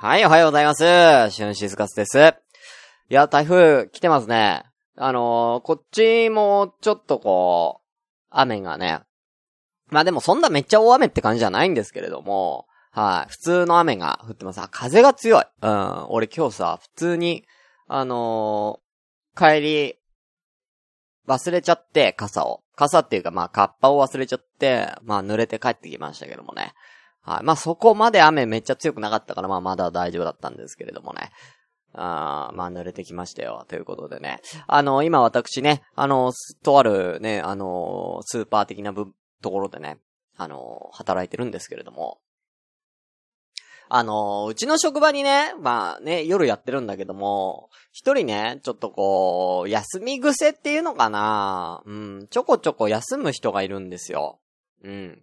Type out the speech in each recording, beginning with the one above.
はい、おはようございます。シュンシスカスです。いや、台風来てますね。あのー、こっちもちょっとこう、雨がね。まあでもそんなめっちゃ大雨って感じじゃないんですけれども、はい、普通の雨が降ってます。あ、風が強い。うん、俺今日さ、普通に、あのー、帰り、忘れちゃって、傘を。傘っていうか、まあ、カッパを忘れちゃって、まあ、濡れて帰ってきましたけどもね。はい。まあ、そこまで雨めっちゃ強くなかったから、まあ、まだ大丈夫だったんですけれどもね。ああまあ、濡れてきましたよ。ということでね。あの、今私ね、あの、とあるね、あの、スーパー的な部、ところでね、あの、働いてるんですけれども。あの、うちの職場にね、まあね、夜やってるんだけども、一人ね、ちょっとこう、休み癖っていうのかなうん、ちょこちょこ休む人がいるんですよ。うん。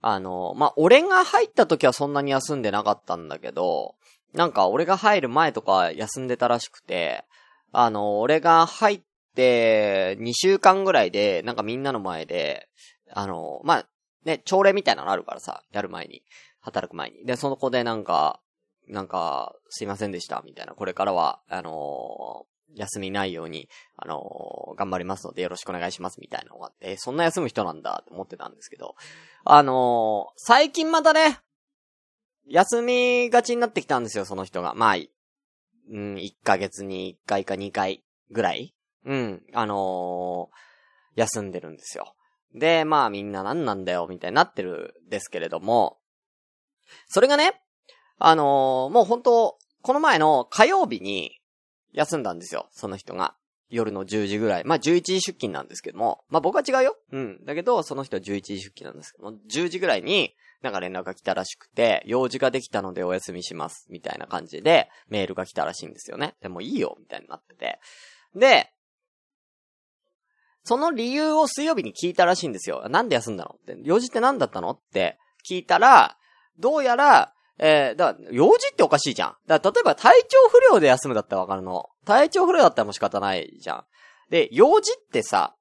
あの、まあ、俺が入った時はそんなに休んでなかったんだけど、なんか俺が入る前とか休んでたらしくて、あの、俺が入って2週間ぐらいで、なんかみんなの前で、あの、まあ、ね、朝礼みたいなのあるからさ、やる前に、働く前に。で、その子でなんか、なんか、すいませんでした、みたいな。これからは、あの休みないように、あのー、頑張りますのでよろしくお願いしますみたいなのがあって、そんな休む人なんだって思ってたんですけど、あのー、最近またね、休みがちになってきたんですよ、その人が。まあ、うん、1ヶ月に1回か2回ぐらいうん、あのー、休んでるんですよ。で、まあみんな何なんだよ、みたいになってるんですけれども、それがね、あのー、もう本当この前の火曜日に、休んだんですよ、その人が。夜の10時ぐらい。まあ、11時出勤なんですけども。まあ、僕は違うよ。うん。だけど、その人は11時出勤なんですけども、10時ぐらいに、なんか連絡が来たらしくて、用事ができたのでお休みします。みたいな感じで、メールが来たらしいんですよね。でもいいよ、みたいになってて。で、その理由を水曜日に聞いたらしいんですよ。なんで休んだの？って。用事って何だったの？って聞いたら、どうやら、えー、だから、用事っておかしいじゃん。だから、例えば体調不良で休むだったらわかるの。体調不良だったらもう仕方ないじゃん。で、用事ってさ、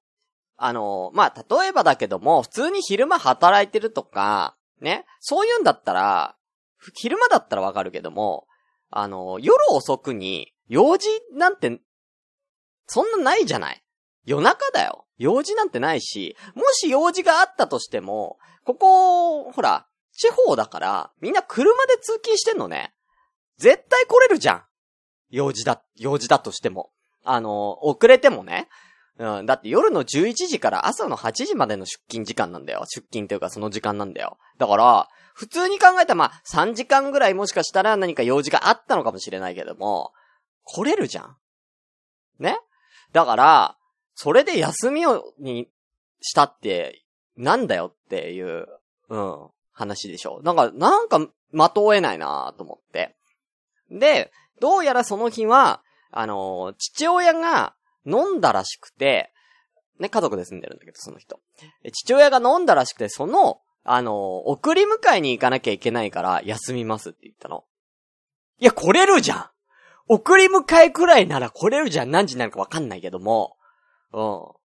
あのー、まあ、例えばだけども、普通に昼間働いてるとか、ね、そういうんだったら、昼間だったらわかるけども、あのー、夜遅くに、用事なんて、そんなないじゃない夜中だよ。用事なんてないし、もし用事があったとしても、ここ、ほら、地方だから、みんな車で通勤してんのね。絶対来れるじゃん。用事だ、用事だとしても。あの、遅れてもね。うん、だって夜の11時から朝の8時までの出勤時間なんだよ。出勤というかその時間なんだよ。だから、普通に考えたらまあ3時間ぐらいもしかしたら何か用事があったのかもしれないけども、来れるじゃん。ね？だから、それで休みを、にしたって、なんだよっていう、うん。話でしょ。なんか、なんか、的を得ないなと思って。で、どうやらその日は、あのー、父親が飲んだらしくて、ね、家族で住んでるんだけど、その人。父親が飲んだらしくて、その、あのー、送り迎えに行かなきゃいけないから休みますって言ったの。いや、来れるじゃん送り迎えくらいなら来れるじゃん何時になるかわかんないけども。うん。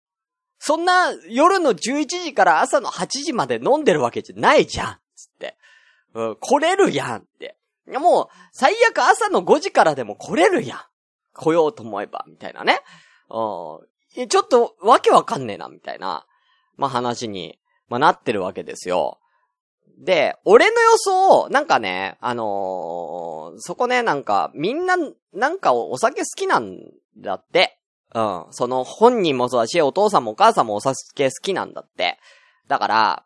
そんな夜の11時から朝の8時まで飲んでるわけじゃないじゃん。つって。うん、来れるやんって。もう、最悪朝の5時からでも来れるやん。来ようと思えば、みたいなね。うん。ちょっと、わけわかんねえな、みたいな、まあ、話に、まあ、なってるわけですよ。で、俺の予想、なんかね、あのー、そこね、なんか、みんな、なんかお酒好きなんだって。うん。その本人もそうだし、お父さんもお母さんもお酒好きなんだって。だから、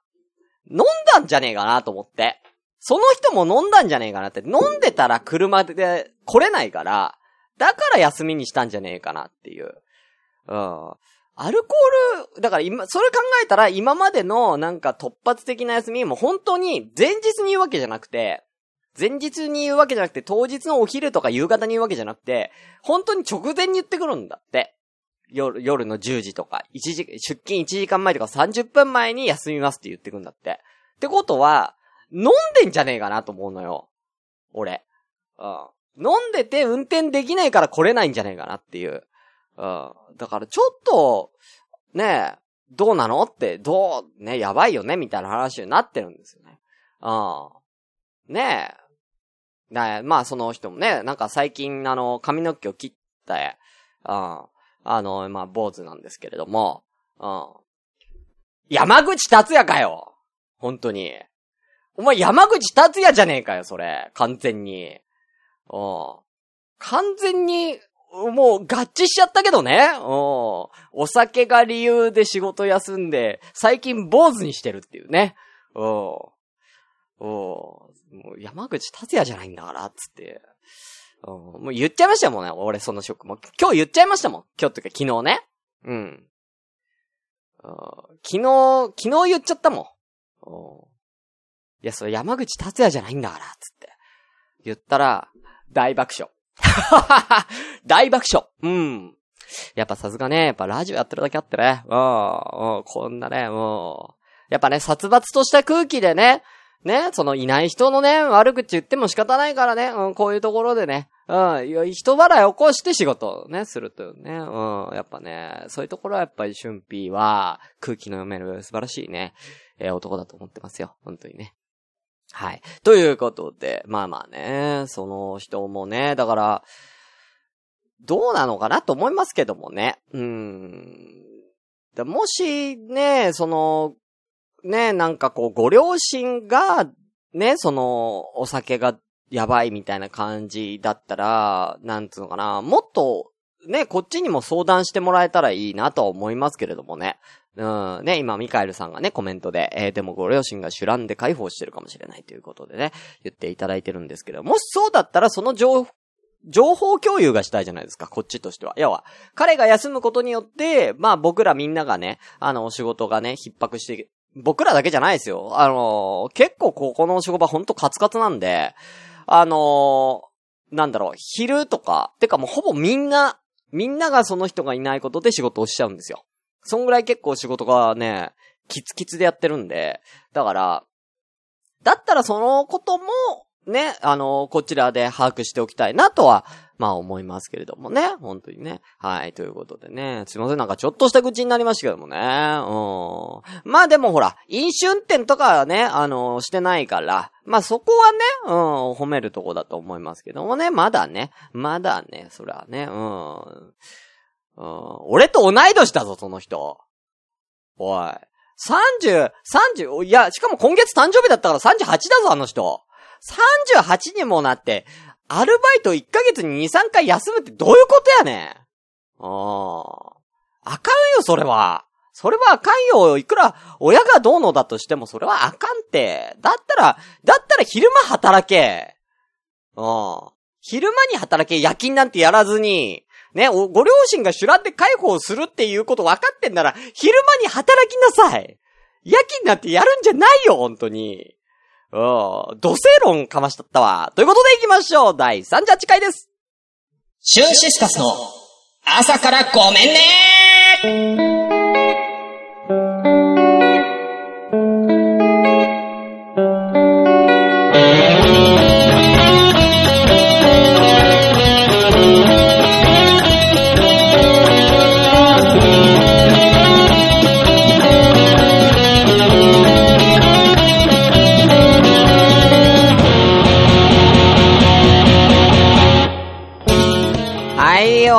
飲んだんじゃねえかなと思って。その人も飲んだんじゃねえかなって。飲んでたら車で来れないから、だから休みにしたんじゃねえかなっていう。うん。アルコール、だから今、それ考えたら今までのなんか突発的な休みも本当に前日に言うわけじゃなくて、前日に言うわけじゃなくて、当日のお昼とか夕方に言うわけじゃなくて、本当に直前に言ってくるんだって。夜、夜の10時とか、1時、出勤1時間前とか30分前に休みますって言ってくんだって。ってことは、飲んでんじゃねえかなと思うのよ。俺。うん。飲んでて運転できないから来れないんじゃねえかなっていう。うん。だからちょっと、ねえ、どうなのって、どう、ね、やばいよねみたいな話になってるんですよね。うん。ねえ。だまあその人もね、なんか最近あの、髪の毛を切って、うん。あの、まあ、坊主なんですけれども、うん。山口達也かよ本当に。お前山口達也じゃねえかよ、それ。完全に。うん。完全に、もう合致しちゃったけどね。うん。お酒が理由で仕事休んで、最近坊主にしてるっていうね。うん。もう山口達也じゃないんだから、つって。うん、もう言っちゃいましたもんね、俺その職も。今日言っちゃいましたもん。今日っていうか昨日ね。うん。昨日、昨日言っちゃったもん。いや、それ山口達也じゃないんだから、つって。言ったら、大爆笑。大爆笑。うん。やっぱさすがね、やっぱラジオやってるだけあってね。うん、うん、こんなね、もう。やっぱね、殺伐とした空気でね、ね、そのいない人のね、悪口言っても仕方ないからね、うん、こういうところでね、うん、人払い起こして仕事をね、するというね、うん、やっぱね、そういうところはやっぱり春ーは空気の読める素晴らしいね、えー、男だと思ってますよ。本当にね。はい。ということで、まあまあね、その人もね、だから、どうなのかなと思いますけどもね。うん。もしね、その、ね、なんかこう、ご両親が、ね、その、お酒がやばいみたいな感じだったら、なんつうのかな、もっと、ね、こっちにも相談してもらえたらいいなとは思いますけれどもね。うん、ね、今、ミカエルさんがね、コメントで、えー、でもご両親が主乱で解放してるかもしれないということでね、言っていただいてるんですけど、もしそうだったらその情情報共有がしたいじゃないですか、こっちとしては。要は、彼が休むことによって、まあ僕らみんながね、あの、お仕事がね、逼迫して僕らだけじゃないですよ。あの、結構ここの職場ほんとカツカツなんで、あの、なんだろう、昼とか、てかもうほぼみんな、みんながその人がいないことで仕事をしちゃうんですよ。そんぐらい結構仕事がね、キツキツでやってるんで、だから、だったらそのことも、ね、あの、こちらで把握しておきたいなとは、まあ思いますけれどもね。本当にね。はい。ということでね。すいません。なんかちょっとした口になりましたけどもね。うん。まあでもほら、飲酒運転とかはね、あの、してないから、まあそこはね、うん、褒めるとこだと思いますけどもね。まだね。まだね、それはね。うん。うん、俺と同い年だぞ、その人。おい。30、30、いや、しかも今月誕生日だったから38だぞ、あの人。38にもなって、アルバイト1ヶ月に2、3回休むってどういうことやねん。ああ。あかんよ、それは。それはあかんよ。いくら親がどうのだとしてもそれはあかんって。だったら、だったら昼間働け。うん。昼間に働け、夜勤なんてやらずに、ね、ご両親が主乱で解放するっていうこと分かってんなら、昼間に働きなさい。夜勤なんてやるんじゃないよ、本当に。うん、土星論かましとったわ。ということで行きましょう。第38回です。シューシスカスの朝からごめんね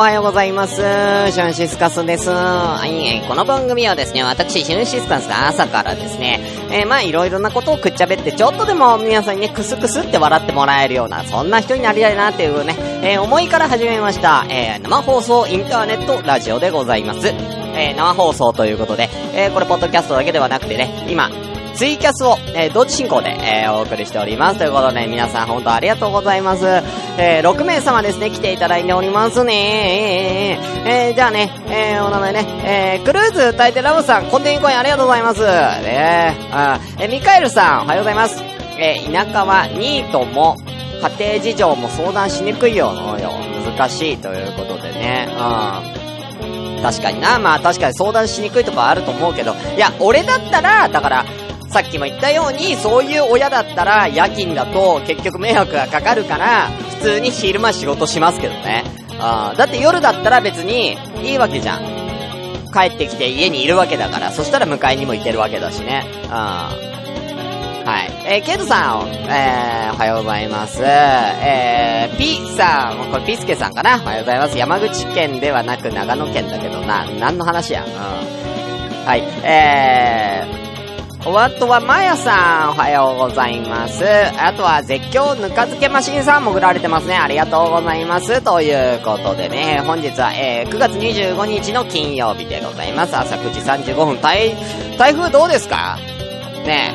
はようございます。シュンシスカスです。はい、この番組はですね、私、シュンシスカスが朝からですね、えー、まあいろいろなことをくっちゃべって、ちょっとでも皆さんにね、クスクスって笑ってもらえるような、そんな人になりたいなっていうね、えー、思いから始めました、えー、生放送インターネットラジオでございます。えー、生放送ということで、えー、これポッドキャストだけではなくてね、今、ツイキャスを、えー、同時進行で、えー、お送りしております。ということで、皆さん本当ありがとうございます。えー、6名様ですね、来ていただいておりますね。えー、じゃあね、えー、お名前ね、えー、クルーズ大抵ラブさん、コンテンコインありがとうございます。ねあえー、ミカエルさん、おはようございます。えー、田舎はニートも、家庭事情も相談しにくいよ、のよ。難しいということでね。うん。確かにな。まあ確かに相談しにくいとかあると思うけど、いや、俺だったら、だから、さっきも言ったように、そういう親だったら夜勤だと結局迷惑がかかるから、普通に昼間仕事しますけどね。あだって夜だったら別にいいわけじゃん。帰ってきて家にいるわけだから、そしたら迎えにも行けるわけだしね。あはい。えー、ケイトさん、えー、おはようございます。えー、ピーさん、これピスケさんかな？おはようございます。山口県ではなく長野県だけどな、何の話や？うん。はい。えー、お後は、まやさん、おはようございます。あとは、絶叫ぬか漬けマシンさんも振られてますね。ありがとうございます。ということでね、本日は、えー、9月25日の金曜日でございます。朝9時35分。台、台風どうですか？ね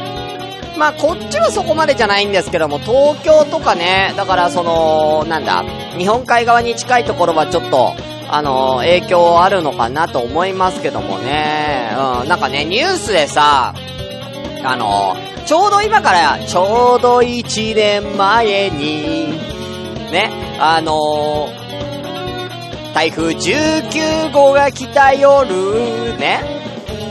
え。まあ、こっちはそこまでじゃないんですけども、東京とかね、だからその、なんだ、日本海側に近いところはちょっと、あの影響あるのかなと思いますけどもね。うん、なんかね、ニュースでさ、あのちょうど今から、ちょうど1年前に、ね、あの台風19号が来た夜、ね、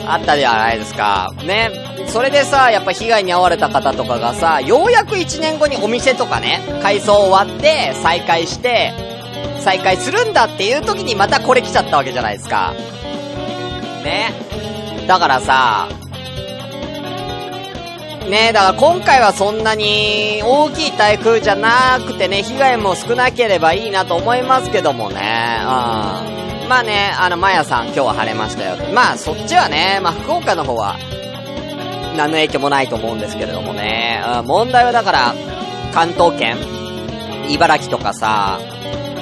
あったじゃないですか。ね。それでさ、やっぱ被害に遭われた方とかがさ、ようやく1年後にお店とかね、改装終わって、再開して、再開するんだっていう時にまたこれ来ちゃったわけじゃないですか。ね。だからさ、ねだから今回はそんなに大きい台風じゃなくてね、被害も少なければいいなと思いますけどもね。うん。まあね、あの、まやさん今日は晴れましたよ。まあそっちはね、まあ福岡の方は、何の影響もないと思うんですけれどもね。うん、問題はだから、関東圏茨城とかさ、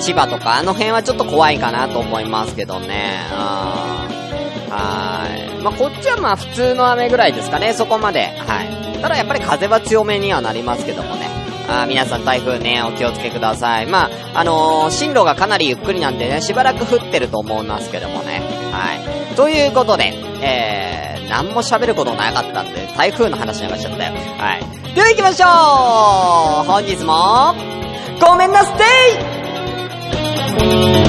千葉とか、あの辺はちょっと怖いかなと思いますけどね。うん。はい。まあ、こっちはまあ普通の雨ぐらいですかね、そこまで。はい。ただやっぱり風は強めにはなりますけどもね。あ皆さん台風ね、お気をつけください。まあ、あのー、進路がかなりゆっくりなんでね、しばらく降ってると思いますけどもね。はい。ということで、えー、何も喋ることなかったんで、台風の話になっちゃったよ。はい。では行きましょう本日も、ごめんなステイ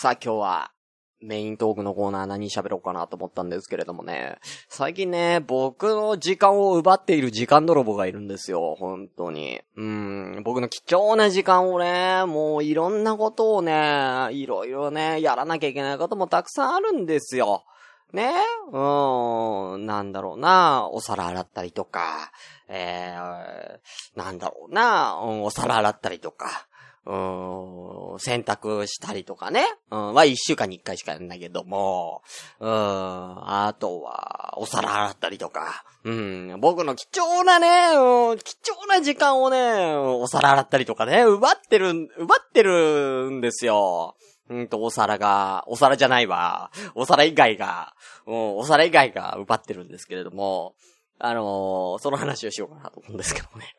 さあ今日は、メイントークのコーナー何喋ろうかなと思ったんですけれどもね。最近ね、僕の時間を奪っている時間泥棒がいるんですよ。本当に。うん。僕の貴重な時間をね、もういろんなことをね、いろいろね、やらなきゃいけないこともたくさんあるんですよ。ねうん、なんだろうな、お皿洗ったりとか、えー、なんだろうな、お皿洗ったりとか、うん、洗濯したりとかね。うん、は一週間に一回しかやんないけども、うん、あとは、お皿洗ったりとか、うん、僕の貴重なね、うん、貴重な時間をね、お皿洗ったりとかね、奪ってる、奪ってるんですよ。うんと、お皿が、お皿じゃないわ。お皿以外が、うん、お皿以外が奪ってるんですけれども、あのーその話をしようかなと思うんですけどね。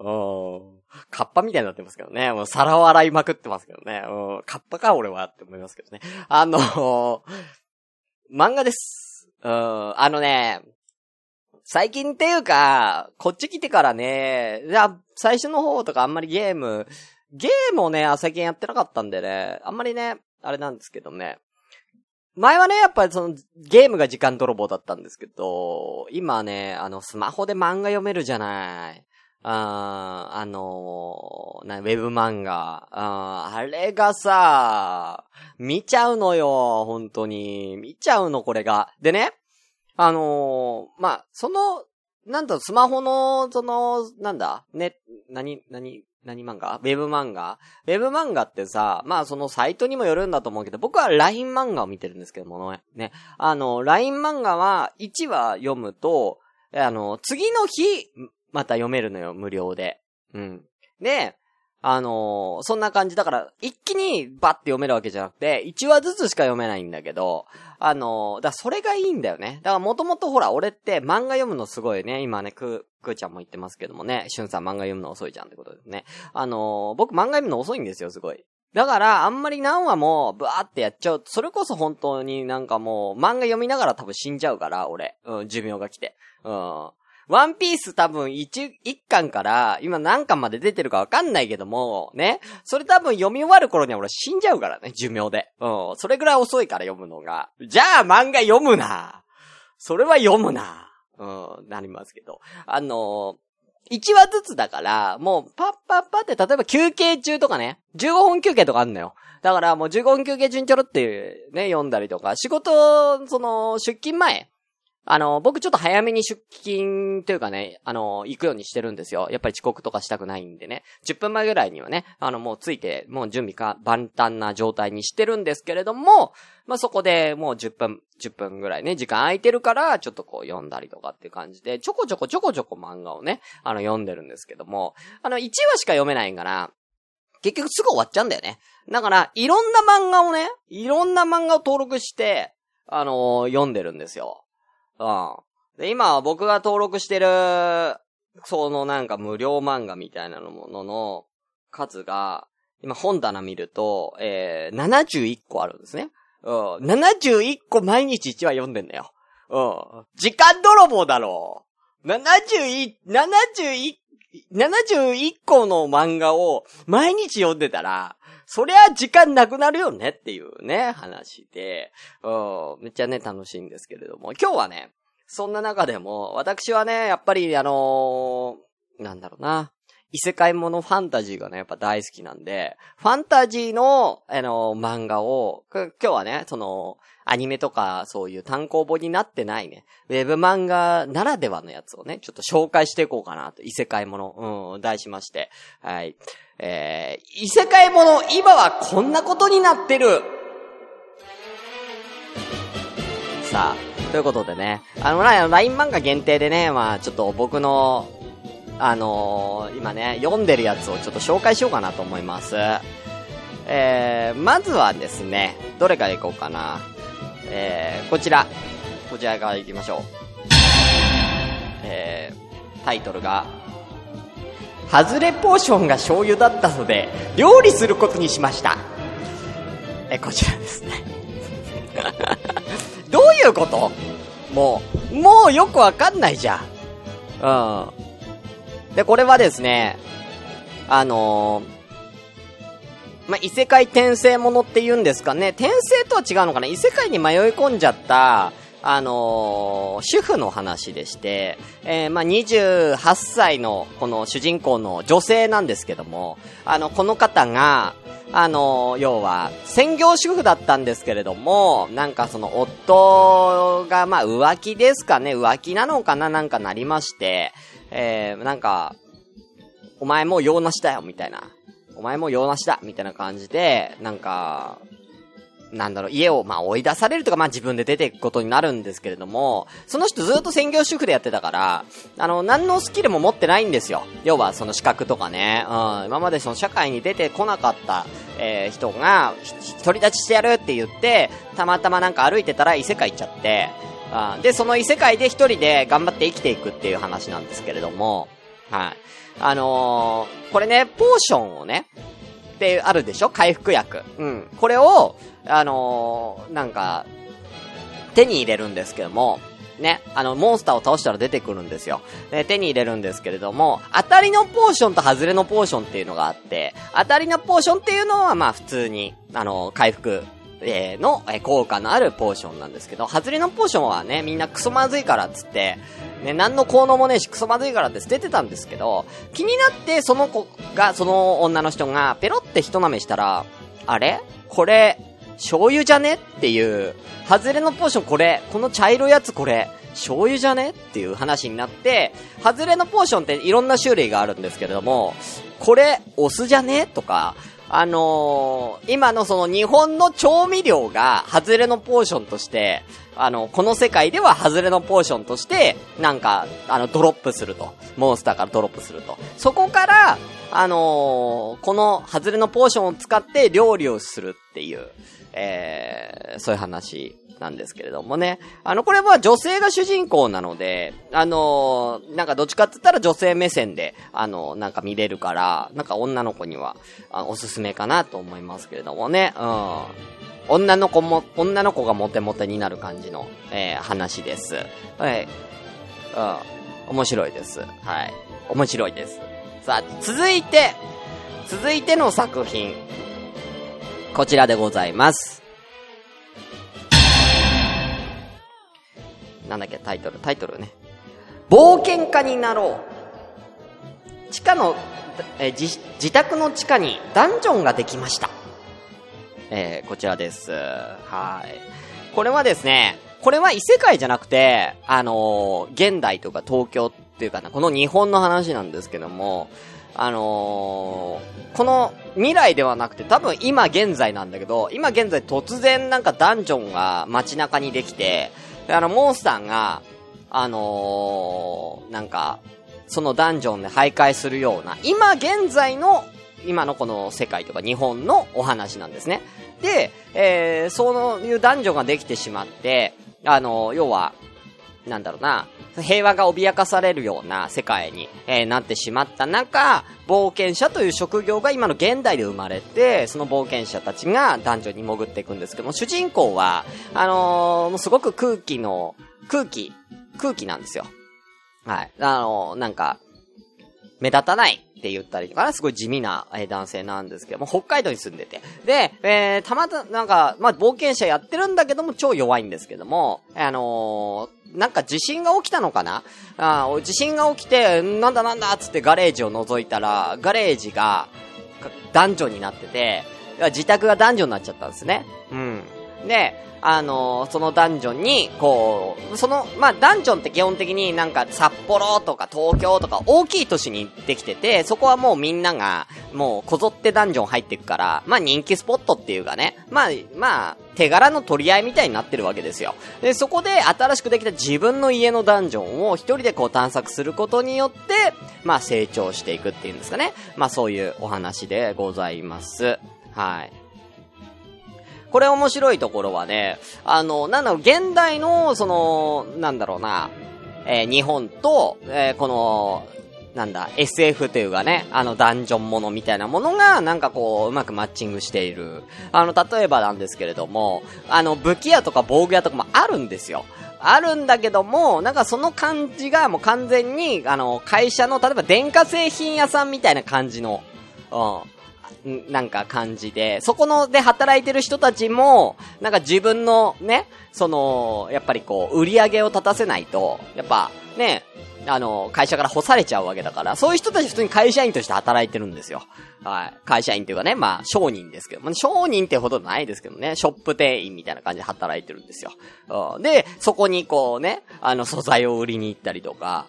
カッパみたいになってますけどね。もう皿を洗いまくってますけどね。うん。カッパか俺はって思いますけどね。あのー漫画です。うん。あのね、最近っていうか、こっち来てからね、じゃあ、最初の方とかあんまりゲーム、ゲームをね、最近やってなかったんでね、あんまりね、あれなんですけどね。前はね、やっぱりその、ゲームが時間泥棒だったんですけど、今ね、あの、スマホで漫画読めるじゃない。あのな、ウェブ漫画。ああれがさ、見ちゃうのよ、本当に。見ちゃうの、これが。でね、あのーまあ、その、なんだ、スマホの、その、なんだ、ね、何、何、何漫画？ウェブ漫画？ウェブ漫画ってさ、まあそのサイトにもよるんだと思うけど、僕は LINE 漫画を見てるんですけども。ね。あの、LINE 漫画は1話読むと、あの、次の日、また読めるのよ、無料で。うん。で、あのーそんな感じ。だから、一気にバッて読めるわけじゃなくて、1話ずつしか読めないんだけど、あのーだそれがいいんだよね。だからもともとほら、俺って漫画読むのすごいね、今ね、く、くーちゃんも言ってますけどもね、しゅんさん漫画読むの遅いじゃんってことですね。あのー僕漫画読むの遅いんですよ、すごい。だから、あんまり何話も、ブワーってやっちゃう。それこそ本当になんかもう、漫画読みながら多分死んじゃうから、俺。うん、寿命が来て。うん。ワンピース多分一、一巻から、今何巻まで出てるかわかんないけども、ね。それ多分読み終わる頃には俺死んじゃうからね、寿命で。うん。それぐらい遅いから読むのが。じゃあ漫画読むなそれは読むな。うん、なりますけど。あのー、1話ずつだから、もう、パッパッパって、例えば休憩中とかね、15分休憩とかあんのよ。だからもう15分休憩中にちょろってね、読んだりとか、仕事、その、出勤前、あの、僕ちょっと早めに出勤というかね、あの、行くようにしてるんですよ。やっぱり遅刻とかしたくないんでね。10分前ぐらいにはね、あの、もうついて、もう準備か、万端な状態にしてるんですけれども、まあ、そこでもう10分、10分ぐらいね、時間空いてるから、ちょっとこう読んだりとかっていう感じで、ちょこちょこちょこちょこ漫画をね、あの、読んでるんですけども、あの、1話しか読めないんかな。結局すぐ終わっちゃうんだよね。だから、いろんな漫画をね、いろんな漫画を登録して、あの、読んでるんですよ。うん。で、今僕が登録してる、そのなんか無料漫画みたいなのものの数が、今本棚見ると、えー、71個あるんですね。うん。71個毎日1話読んでんだよ。うん。時間泥棒だろう。71、71、71個の漫画を毎日読んでたら、そりゃ時間なくなるよねっていうね、話で、うん、めっちゃね、楽しいんですけれども、今日はね、そんな中でも、私はね、やっぱりあのー、なんだろうな、異世界ものファンタジーがね、やっぱ大好きなんで、ファンタジーの、あの、漫画を、今日はね、その、アニメとか、そういう単行本になってないね、ウェブ漫画ならではのやつをね、ちょっと紹介していこうかなと、異世界もの、うん、題しまして、はい。えー、異世界もの、今はこんなことになってる。さあ、ということでね、あの、LINE 漫画限定でね、まあちょっと僕の、あのー、今ね、読んでるやつをちょっと紹介しようかなと思います。えー、まずはですね、どれからいこうかな。えー、こちら。こちらから行きましょう。えー、タイトルが、外れポーションが醤油だったので、料理することにしました。え、こちらですね。どういうこと？もう、もうよくわかんないじゃん。うん。で、これはですね、あのー、ま、異世界転生ものって言うんですかね。転生とは違うのかな。異世界に迷い込んじゃった、あのー、主婦の話でして、えー、まあ、28歳のこの主人公の女性なんですけども、あの、この方が、あのー、要は、専業主婦だったんですけれども、なんかその夫が、ま、浮気ですかね、浮気なのかな。なんかなりまして、えー、なんか、お前もう用なしだよ、みたいな。お前も用なしだ、みたいな感じで、なんか、なんだろう、家をまあ追い出されるとか、まあ自分で出ていくことになるんですけれども、その人ずっと専業主婦でやってたから、あの、何のスキルも持ってないんですよ。要はその資格とかね、うん、今までその社会に出てこなかった、えー、人が、独り立ちしてやるって言って、たまたまなんか歩いてたら異世界行っちゃって、うん、で、その異世界で一人で頑張って生きていくっていう話なんですけれども、はい。あのー、これね、ポーションをね、ってあるでしょ？回復薬。うん。これを、あのー、なんか、手に入れるんですけども、ね、あの、モンスターを倒したら出てくるんですよ。で、手に入れるんですけれども、当たりのポーションと外れのポーションっていうのがあって、当たりのポーションっていうのは、まあ普通に、あの、回復、えー、の、え、効果のあるポーションなんですけど、外れのポーションはね、みんなクソまずいからっつって、ね、何の効能もねえし、クソまずいからって捨ててたんですけど、気になってその子が、その女の人が、ペロって一舐めしたら、あれ？これ、醤油じゃね？っていう、外れのポーションこれ、この茶色いやつこれ、醤油じゃね？っていう話になって、外れのポーションっていろんな種類があるんですけれども、これ、お酢じゃね？とか、あのー、今のその日本の調味料が、外れのポーションとして、あの、この世界では外れのポーションとして、なんか、あの、ドロップすると。モンスターからドロップすると。そこから、あのー、この外れのポーションを使って料理をするっていう、えー、そういう話なんですけれどもね。あの、これは女性が主人公なので、あのー、なんかどっちかって言ったら女性目線で、あのー、なんか見れるから、なんか女の子には、あおすすめかなと思いますけれどもね。うん。女の子も、女の子がモテモテになる感じの、えー、話です。はい。うん。面白いです。はい。面白いです。さあ、続いて、続いての作品。こちらでございます。なんだっけ、タイトル、タイトルね。冒険家になろう。地下の、え自、自宅の地下にダンジョンができました。えーこちらです。はい。これはですね、これは異世界じゃなくて、あのー現代とか東京っていうかな、この日本の話なんですけども、あのーこの未来ではなくて多分今現在なんだけど、今現在突然なんかダンジョンが街中にできて、あのモンスターが、あのーなんか、そのダンジョンで徘徊するような、今現在の、今のこの世界とか日本のお話なんですね。で、えー、そういうダンジョンができてしまって、あの要は、なんだろうな、平和が脅かされるような世界に、えーなってしまった中、冒険者という職業が今の現代で生まれて、その冒険者たちが男女に潜っていくんですけども、主人公は、あのーもうすごく空気の、空気、空気なんですよ。はい。あのーなんか、目立たないって言ったりとか、すごい地味な、え男性なんですけども、北海道に住んでて。で、えー、たまた、なんか、まあ、冒険者やってるんだけども、超弱いんですけども、あのーなんか地震が起きたのかな？あ地震が起きて、なんだなんだっつってガレージを覗いたら、ガレージが、かダンジョンになってて、自宅がダンジョンになっちゃったんですね。うん。で、あのそのダンジョンに、こう、その、まあ、ダンジョンって基本的になんか札幌とか東京とか大きい都市にできてて、そこはもうみんなが、もうこぞってダンジョン入ってくから、まあ、人気スポットっていうかね、まあ、まあ、手柄の取り合いみたいになってるわけですよ。で、そこで新しくできた自分の家のダンジョンを一人でこう探索することによって、まあ、成長していくっていうんですかね。まあ、そういうお話でございます。はい。これ面白いところはね、あの、なんだろう、現代の、その、なんだろうな、えー日本と、えーこの、なんだ、SF というかね、あの、ダンジョンものみたいなものが、なんかこう、うまくマッチングしている。あの、例えばなんですけれども、あの、武器屋とか防具屋とかもあるんですよ。あるんだけども、なんかその感じがもう完全に、あの、会社の、例えば電化製品屋さんみたいな感じの、うん。なんか感じで、そこので働いてる人たちも、なんか自分のね、その、やっぱりこう、売り上げを立たせないと、やっぱね、あの、会社から干されちゃうわけだから、そういう人たち普通に会社員として働いてるんですよ。はい。会社員っていうかね、まあ、商人ですけど、まあ、商人ってほどないですけどね、ショップ店員みたいな感じで働いてるんですよ。うん。で、そこにこうね、あの、素材を売りに行ったりとか、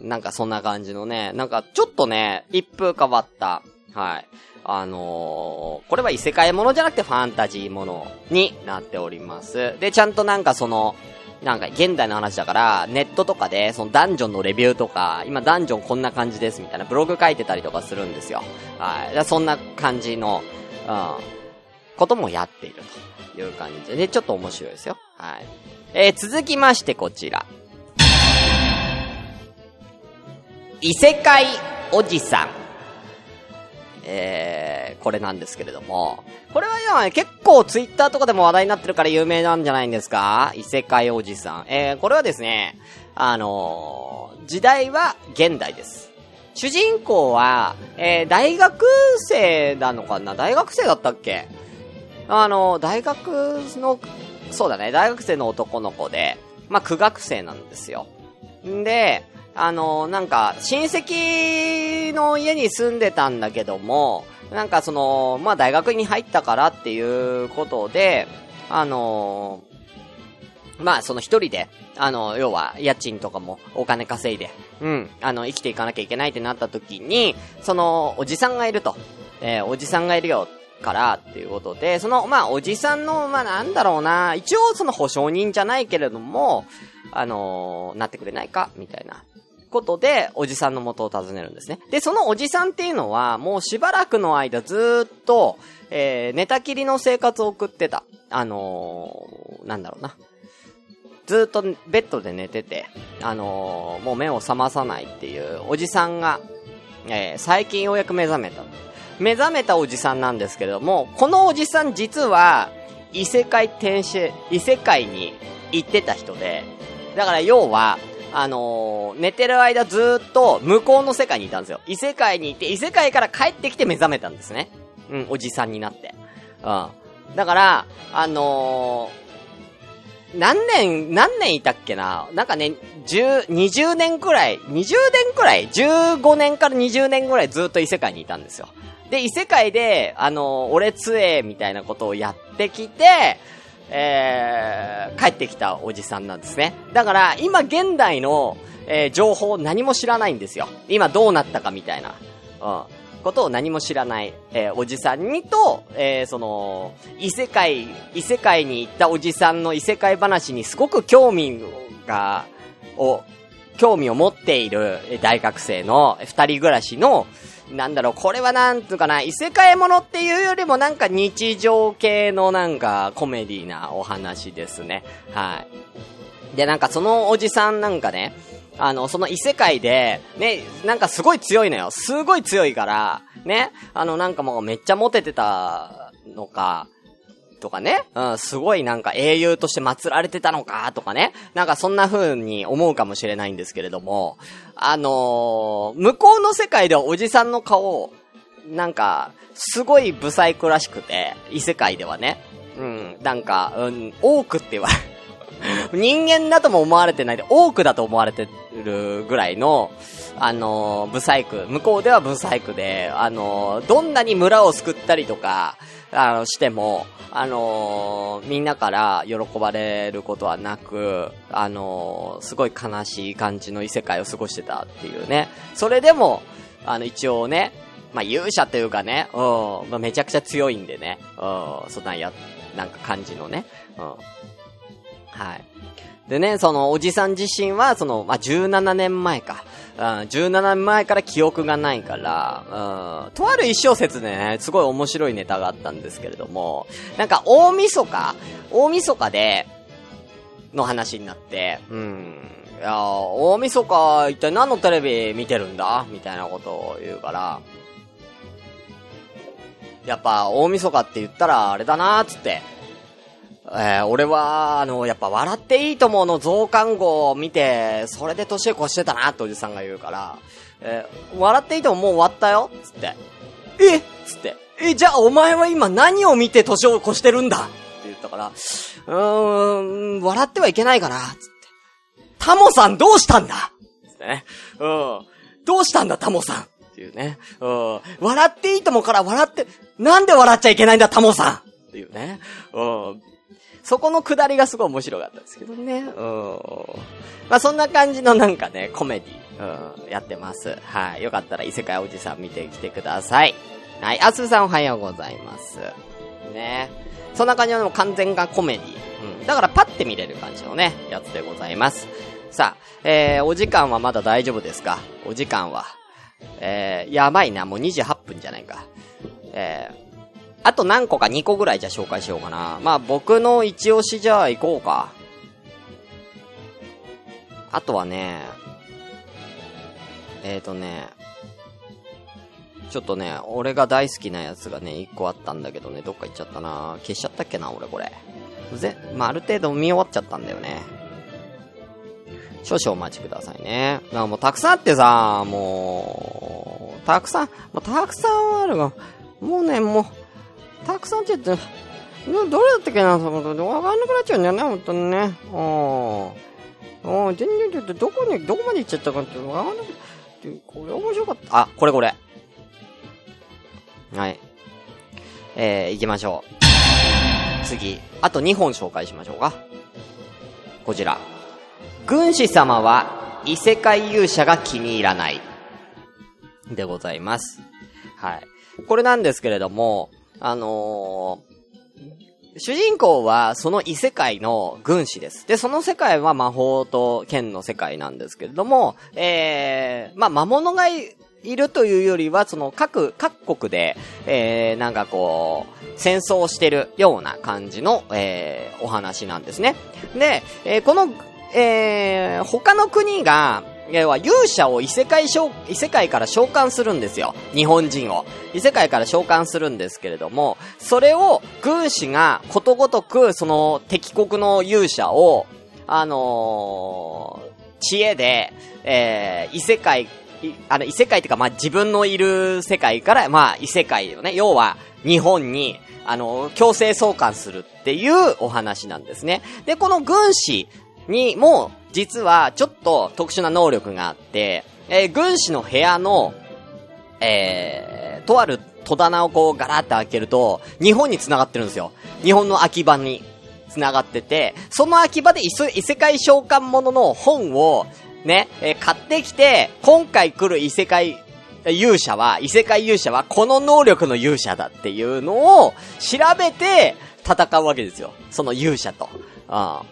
うん。なんかそんな感じのね、なんかちょっとね、一風変わった、はい。あのーこれは異世界ものじゃなくてファンタジーものになっております。で、ちゃんとなんかその、なんか現代の話だから、ネットとかで、そのダンジョンのレビューとか、今ダンジョンこんな感じですみたいなブログ書いてたりとかするんですよ。はい。そんな感じの、うん、こともやっているという感じで、ちょっと面白いですよ。はい。えー、続きましてこちら。異世界おじさん。えー、これなんですけれども、これは今ね、結構ツイッターとかでも話題になってるから有名なんじゃないんですか？異世界おじさん。えー、これはですね、あのー時代は現代です。主人公は、えー、大学生なのかな？大学生だったっけ？あの、大学の、そうだね、大学生の男の子で、まあ、苦学生なんですよ。んで、あの、なんか、親戚の家に住んでたんだけども、なんかその、まあ、大学に入ったからっていうことで、あの、まあ、その一人で、あの、要は、家賃とかもお金稼いで、うん、あの、生きていかなきゃいけないってなった時に、その、おじさんがいると。えーおじさんがいるよ、から、っていうことで、その、まあ、おじさんの、まあ、なんだろうな、一応その保証人じゃないけれども、あのなってくれないか、みたいな。ことで、おじさんの元を訪ねるんですね。で、そのおじさんっていうのは、もうしばらくの間ずっと、えー、寝たきりの生活を送ってた。あのー、なんだろうな。ずっとベッドで寝てて、あのーもう目を覚まさないっていうおじさんが、えー最近ようやく目覚めた。目覚めたおじさんなんですけれども、このおじさん実は、異世界転生、異世界に行ってた人で、だから要は、あのー寝てる間ずっと向こうの世界にいたんですよ。異世界にいて、異世界から帰ってきて目覚めたんですね。うん、おじさんになって。うん。だから、あのー何年、何年いたっけな？なんかね、10、20年くらい、20年くらい ?15 年から20年くらいずっと異世界にいたんですよ。で、異世界で、あの、俺杖みたいなことをやってきて、えー、帰ってきたおじさんなんですね。だから、今現代の、えー、情報何も知らないんですよ。今どうなったかみたいな。うん。ことを何も知らない、えー、おじさんにと、え、その、異世界、異世界に行ったおじさんの異世界話にすごく興味が、を、興味を持っている大学生の二人暮らしの、なんだろう、これはなんつうかな、異世界ものっていうよりもなんか日常系のなんかコメディなお話ですね。はい。で、なんかそのおじさんなんかね、あの、その異世界で、ね、なんかすごい強いのよ。すごい強いから、ね、あの、なんかもうめっちゃモテてたのか、とかね、うん、すごいなんか英雄として祀られてたのか、とかね、なんかそんな風に思うかもしれないんですけれども、あのー、向こうの世界ではおじさんの顔、なんか、すごいブサイクらしくて、異世界ではね、うん、なんか、うん、多くって言われ 人間だとも思われてないで、多くだと思われてるぐらいの、あのー、ブサイク。向こうではブサイクで、あのー、どんなに村を救ったりとか、あの、しても、あのー、みんなから喜ばれることはなく、あのすごい悲しい感じの異世界を過ごしてたっていうね。それでも、あの、一応ね、まあ、勇者というかね、うん、まあ、めちゃくちゃ強いんでね、うん、そんなや、なんか感じのね、うん。はい。でね、そのおじさん自身は、その、まあ、17年前か。うん、17年前から記憶がないから、うん、とある一小説でね、すごい面白いネタがあったんですけれども、なんか大晦日大晦日で、の話になって、うん、いや大晦日一体何のテレビ見てるんだ？みたいなことを言うから、やっぱ大晦日って言ったらあれだなーつって、えー、俺は、あの、やっぱ笑っていいと思うの増刊号を見て、それで年越してたなっておじさんが言うから、えー、笑っていいとももう終わったよつって。え？つって。え、じゃあお前は今何を見て年を越してるんだ？って言ったから、うーん、笑ってはいけないかなつって。タモさんどうしたんだ？つってね。うん。どうしたんだタモさん？っていうね。うん。笑っていいともから笑って、なんで笑っちゃいけないんだタモさん？っていうね。うん。そこのくだりがすごい面白かったですけどね。うん。まあそんな感じのなんかね、コメディ、うん、やってます。はい。よかったら異世界おじさん見てきてください。はい。あすさんおはようございます。ね。そんな感じのも完全がコメディ。うん。だからパッて見れる感じのね、やつでございます。さあ、えー、お時間はまだ大丈夫ですか？お時間は。えー、やばいな、もう28分じゃないか。えー、あと何個か2個ぐらいじゃ紹介しようかな。まあ僕の一押しじゃあ行こうか。あとはね、えーとね、ちょっとね、俺が大好きなやつがね、1個あったんだけどね、どっか行っちゃったな消しちゃったっけな、俺これ。ぜ、まあ、ある程度見終わっちゃったんだよね。少々お待ちくださいね。なんかもうたくさんあってさ、もう、たくさん、もうたくさんあるが、もうね、もう、たくさんって言って、どれだったっけな、その、わかんなくなっちゃうんだよね、ほんとにね。うん。うん、全然ちょっとどこに、どこまで行っちゃったかってわかんなくて、これ面白かった。あ、これこれ。はい。えー、行きましょう。次。あと2本紹介しましょうか。こちら。軍師様は異世界勇者が気に入らない。でございます。はい。これなんですけれども、あのー、主人公はその異世界の軍師です。で、その世界は魔法と剣の世界なんですけれども、えー、まあ、魔物がいるというよりは、その各、各国で、えー、なんかこう、戦争してるような感じの、えー、お話なんですね。で、えー、この、えー、他の国が、要は勇者を異世界異世界から召喚するんですよ。日本人を。異世界から召喚するんですけれども、それを軍師がことごとくその敵国の勇者を、あのー、知恵で、えー、異世界あの、異世界っていうか、まあ、自分のいる世界から、まあ、異世界よね。要は、日本に、あの、強制送還するっていうお話なんですね。で、この軍師にも、実は、ちょっと特殊な能力があって、えー軍師の部屋の、えー、とある戸棚をこうガラッと開けると、日本に繋がってるんですよ。日本の秋葉に繋がってて、その秋葉で異世異世界召喚物の本を、ね、えー買ってきて、今回来る異世界勇者は、異世界勇者はこの能力の勇者だっていうのを調べて戦うわけですよ。その勇者と。あ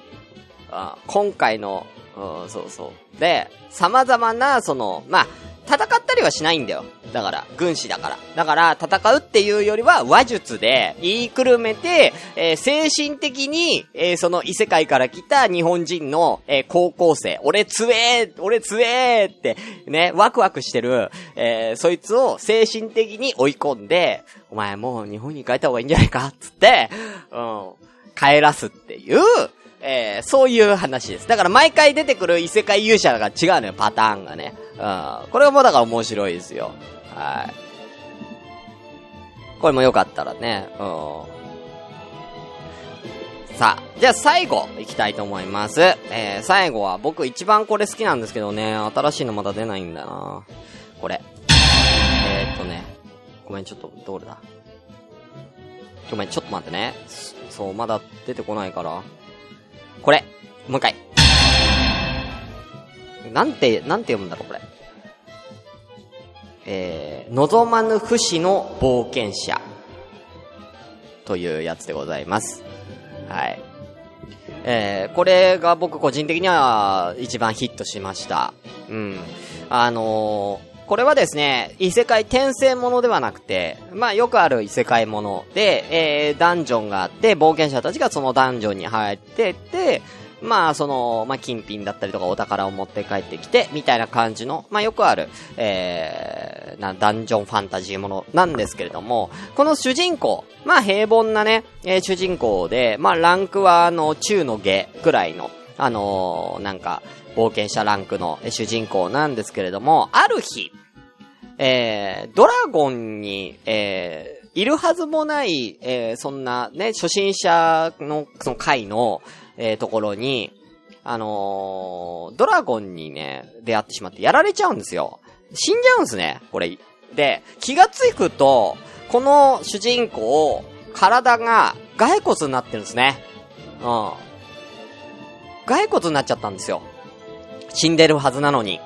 あ今回の、うん、そうそう。で、様々な、その、まあ、戦ったりはしないんだよ。だから、軍師だから。だから、戦うっていうよりは、話術で言いくるめて、えー精神的に、えーその異世界から来た日本人の、えー高校生、俺強え俺強えって、ね、ワクワクしてる、えそいつを精神的に追い込んで、お前もう日本に帰った方がいいんじゃないかつって、うん、帰らすっていう、えーそういう話です。だから毎回出てくる異世界勇者が違うのよ、パターンがね。うん。これもだから面白いですよ。はい。これもよかったらね、うん。さあ、じゃあ最後、いきたいと思います。えー、最後は僕一番これ好きなんですけどね、新しいのまだ出ないんだなこれ。えーっとね、ごめん、ちょっと、どれだ？ごめん、ちょっと待ってね。そう、まだ出てこないから。これ。もう一回。なんて、なんて読むんだろう、これ。えー、望まぬ不死の冒険者。というやつでございます。はい。えー、これが僕個人的には一番ヒットしました。うん。あのーこれはですね、異世界転生ものではなくて、まあよくある異世界もので、えー、ダンジョンがあって、冒険者たちがそのダンジョンに入ってって、まあその、まあ金品だったりとかお宝を持って帰ってきて、みたいな感じの、まあよくある、えー、な、ダンジョンファンタジーものなんですけれども、この主人公、まあ平凡なね、えー主人公で、まあランクはあの、中の下くらいの、あのーなんか、冒険者ランクの主人公なんですけれども、ある日、えー、ドラゴンに、えー、いるはずもない、えー、そんなね、初心者の、その会の、えー、ところに、あのードラゴンにね、出会ってしまってやられちゃうんですよ。死んじゃうんですね、これ。で、気がつくと、この主人公、体が骸骨になってるんですね。うん。骸骨になっちゃったんですよ。死んでるはずなのに。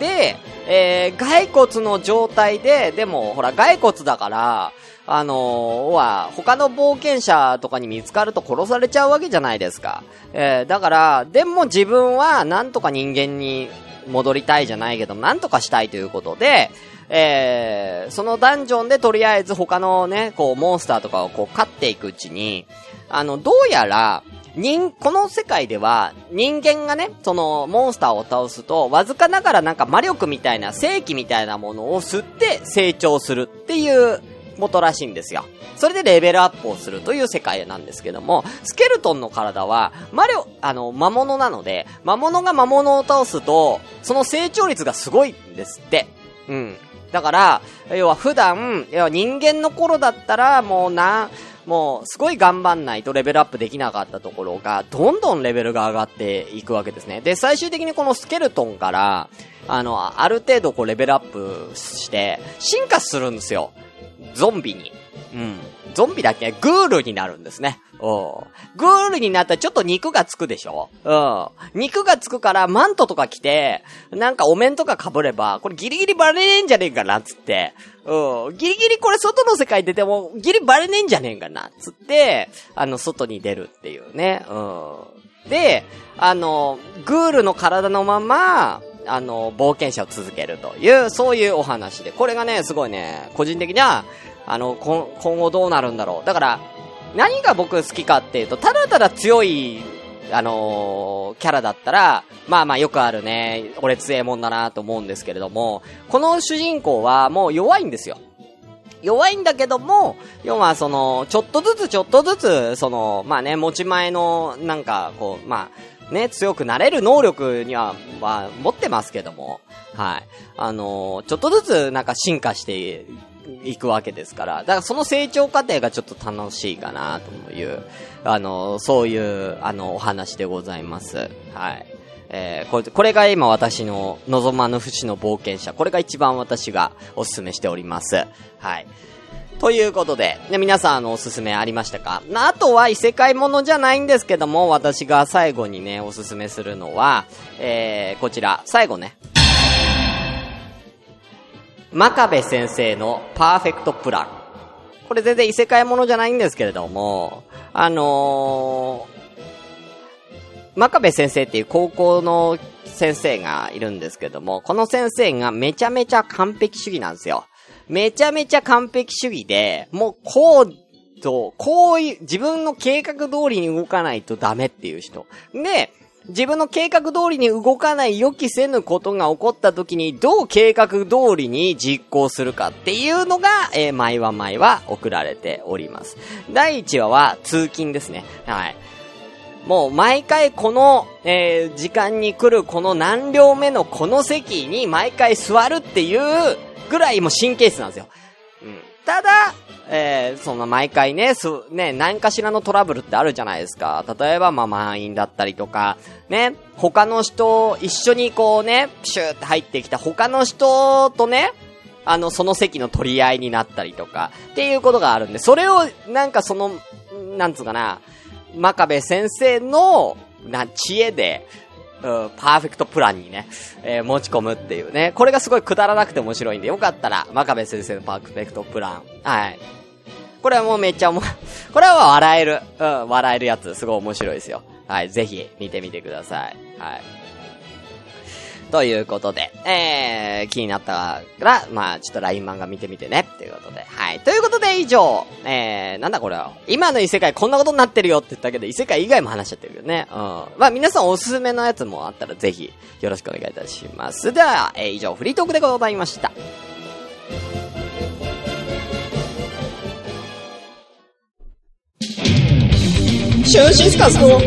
で、えー、骸骨の状態で、でも、ほら、骸骨だから、あのー、は、他の冒険者とかに見つかると殺されちゃうわけじゃないですか。えー、だから、でも自分は、なんとか人間に戻りたいじゃないけど、なんとかしたいということで、えー、そのダンジョンでとりあえず他のね、こう、モンスターとかをこう、飼っていくうちに、あの、どうやら、人、この世界では、人間がね、その、モンスターを倒すと、わずかながらなんか魔力みたいな、正気みたいなものを吸って成長するっていうことらしいんですよ。それでレベルアップをするという世界なんですけども、スケルトンの体は、魔力、あの、魔物なので、魔物が魔物を倒すと、その成長率がすごいんですって。うん。だから、要は普段、要は人間の頃だったら、もうな、もう、すごい頑張んないとレベルアップできなかったところが、どんどんレベルが上がっていくわけですね。で、最終的にこのスケルトンから、あの、ある程度こうレベルアップして、進化するんですよ。ゾンビに。うん。ゾンビだけグールになるんですね。おグールになったらちょっと肉がつくでしょ？うん。肉がつくからマントとか着て、なんかお面とか被れば、これギリギリバレねえんじゃねえかな、つって。うん。ギリギリこれ外の世界出ても、ギリバレねえんじゃねえかな、つって、あの、外に出るっていうね。うん。で、あの、グールの体のまま、あの、冒険者を続けるという、そういうお話で。これがね、すごいね、個人的には、あの、今後どうなるんだろう。だから、何が僕好きかっていうと、ただただ強い、あのーキャラだったら、まあまあよくあるね、俺強えもんだなと思うんですけれども、この主人公はもう弱いんですよ。弱いんだけども、要はその、ちょっとずつちょっとずつ、その、まあね、持ち前の、なんか、こう、まあ、ね、強くなれる能力には、まあ、持っててますけども、はい。あのーちょっとずつなんか進化していくわけですから、だからその成長過程がちょっと楽しいかなという、あのそういう、あの、お話でございます。はい。えーこれ、これが今私の望まぬ節の冒険者。これが一番私がおすすめしております。はい。ということで、ね、皆さんあのおすすめありましたか？あとは異世界ものじゃないんですけども、私が最後にね、おすすめするのは、えー、こちら、最後ね。真壁先生のパーフェクトプラン。これ全然異世界ものじゃないんですけれども、あのー、真壁先生っていう高校の先生がいるんですけども、この先生がめちゃめちゃ完璧主義なんですよ。めちゃめちゃ完璧主義で、もうこうと、こういう、自分の計画通りに動かないとダメっていう人。で、自分の計画通りに動かない予期せぬことが起こった時にどう計画通りに実行するかっていうのが、えー、毎話毎話送られております。第1話は通勤ですね。はい。もう毎回この、えー、時間に来るこの何両目のこの席に毎回座るっていうぐらいもう神経質なんですよ。うん。ただ、えー、その毎回ね、す、ね、何かしらのトラブルってあるじゃないですか。例えば、まあ、満員だったりとか、ね、他の人、一緒にこうね、プシューって入ってきた他の人とね、あの、その席の取り合いになったりとか、っていうことがあるんで、それを、なんかその、なんつうかな、真壁先生の、な、知恵で、パーフェクトプランにね、えー持ち込むっていうね。これがすごいくだらなくて面白いんで、よかったら、真壁先生のパーフェクトプラン。はい。これはもうめっちゃおも、これは笑える。うん、笑えるやつ。すごい面白いですよ。はい、ぜひ見てみてください。はい。ということで、えー、気になったら、まあちょっと LINE 漫画見てみてね。っていうことで。はい。ということで以上、えー、なんだこれは。今の異世界こんなことになってるよって言ったけど、異世界以外も話しちゃってるよね。うん。まあ皆さんおすすめのやつもあったらぜひ、よろしくお願いいたします。では、えー、以上、フリートークでございました。シュンシスカスの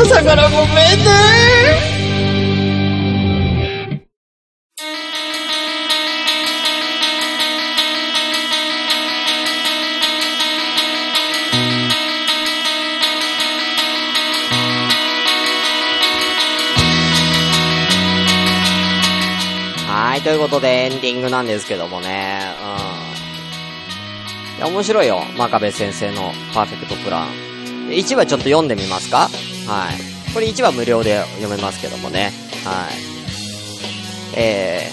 朝からごめんねということでエンディングなんですけどもね、うん。いや、面白いよ。真壁先生のパーフェクトプラン。1話ちょっと読んでみますか？はい。これ1話無料で読めますけどもね。はい。え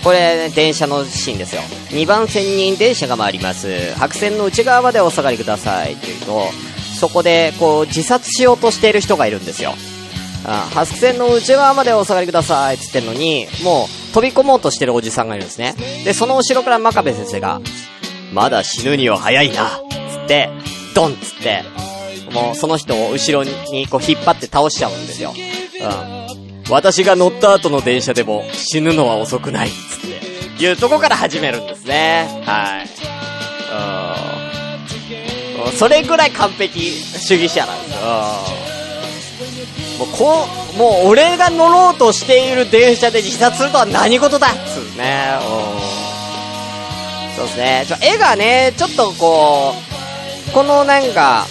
ー、これ、ね、電車のシーンですよ。2番線に電車が回ります。白線の内側までお下がりください。って言うと、そこで、こう、自殺しようとしている人がいるんですよ。あ白線の内側までお下がりくださいって言ってんのに、もう飛び込もうとしてるおじさんがいるんですね。で、その後ろから真壁先生が、まだ死ぬには早いなつって、ドンつって、もうその人を後ろにこう引っ張って倒しちゃうんですよ。うん。私が乗った後の電車でも死ぬのは遅くないつって、いうとこから始めるんですね。はい。うん。それぐらい完璧主義者なんですよ。うんもうこう、もう俺が乗ろうとしている電車で自殺するとは何事だっつうね。そうですね。ちょ、絵がね、ちょっとこう、このなんか、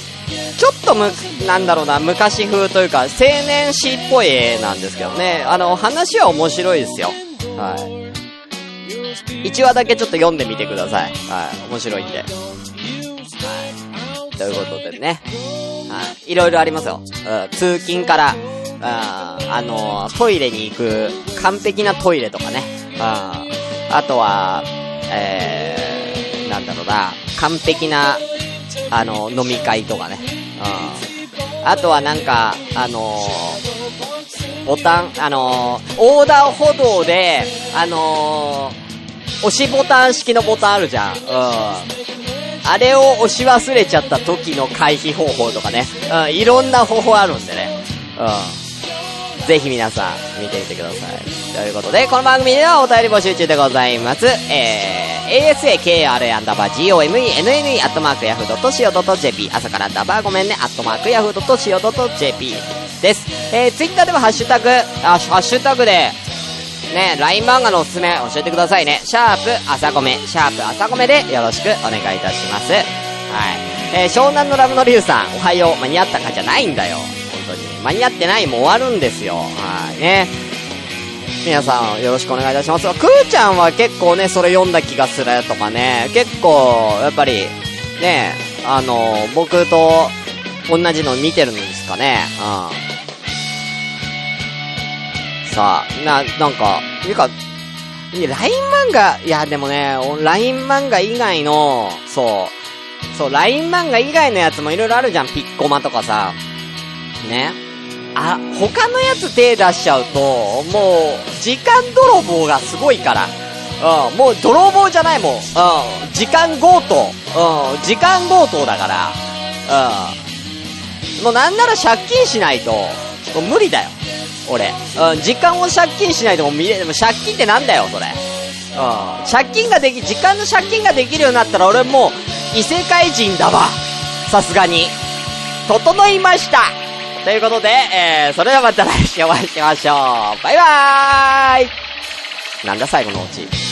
ちょっとむ、なんだろうな、昔風というか、青年誌っぽい絵なんですけどね。あの、話は面白いですよ。はい。1話だけちょっと読んでみてください。はい。面白いんで。はい。ということでね。い。ろいろありますよ。通勤から、ああの、トイレに行く完璧なトイレとかね。ああとは、えー、なんだろうな、完璧な、あの飲み会とかね。うん。あとはなんか、あのー、ボタン、あのー、横断歩道で、あのー、押しボタン式のボタンあるじゃん。うん。あれを押し忘れちゃった時の回避方法とかね。うん、いろんな方法あるんでね。うん。ぜひ皆さん、見てみてください。ということで、この番組ではお便り募集中でございます。えー、asakra アンダーバー gomenne アットマークヤフー .co.jp 朝からアンダーバーごめんねアットマークヤフー .co.jp です。えー、ツイッターではハッシュタグ、あ、ハッシュタグで、ね、LINE 漫画のおすすめ教えてくださいね。シャープ朝コメ、シャープ朝コメでよろしくお願いいたします。はい。えー、湘南のラムのリュウさん、おはよう、間に合ったかじゃないんだよ。本当に。間に合ってないもう終わるんですよ。はい。ね。皆さんよろしくお願いいたします。くーちゃんは結構ね、それ読んだ気がするとかね、結構、やっぱり、ね、あの、僕と同じの見てるんですかね。うん。さ、な、なんか、いうか、いや LINE 漫画、いや、でもね、LINE 漫画以外の、そう、そう、LINE 漫画以外のやつもいろいろあるじゃん、ピッコマとかさ。ね。あ、他のやつ手出しちゃうと、もう、時間泥棒がすごいから。うん、もう泥棒じゃないもん。うん、時間強盗。うん、時間強盗だから。うん。もうなんなら借金しないと、もう無理だよ。俺。うん、時間を借金しないとも見れ、でも借金ってなんだよ、それ。うん。借金ができ、時間の借金ができるようになったら俺もう、異世界人だわ。さすがに。整いました。ということで、えー、それではまた来週お会いしましょう。バイバーイなんだ最後のオチ。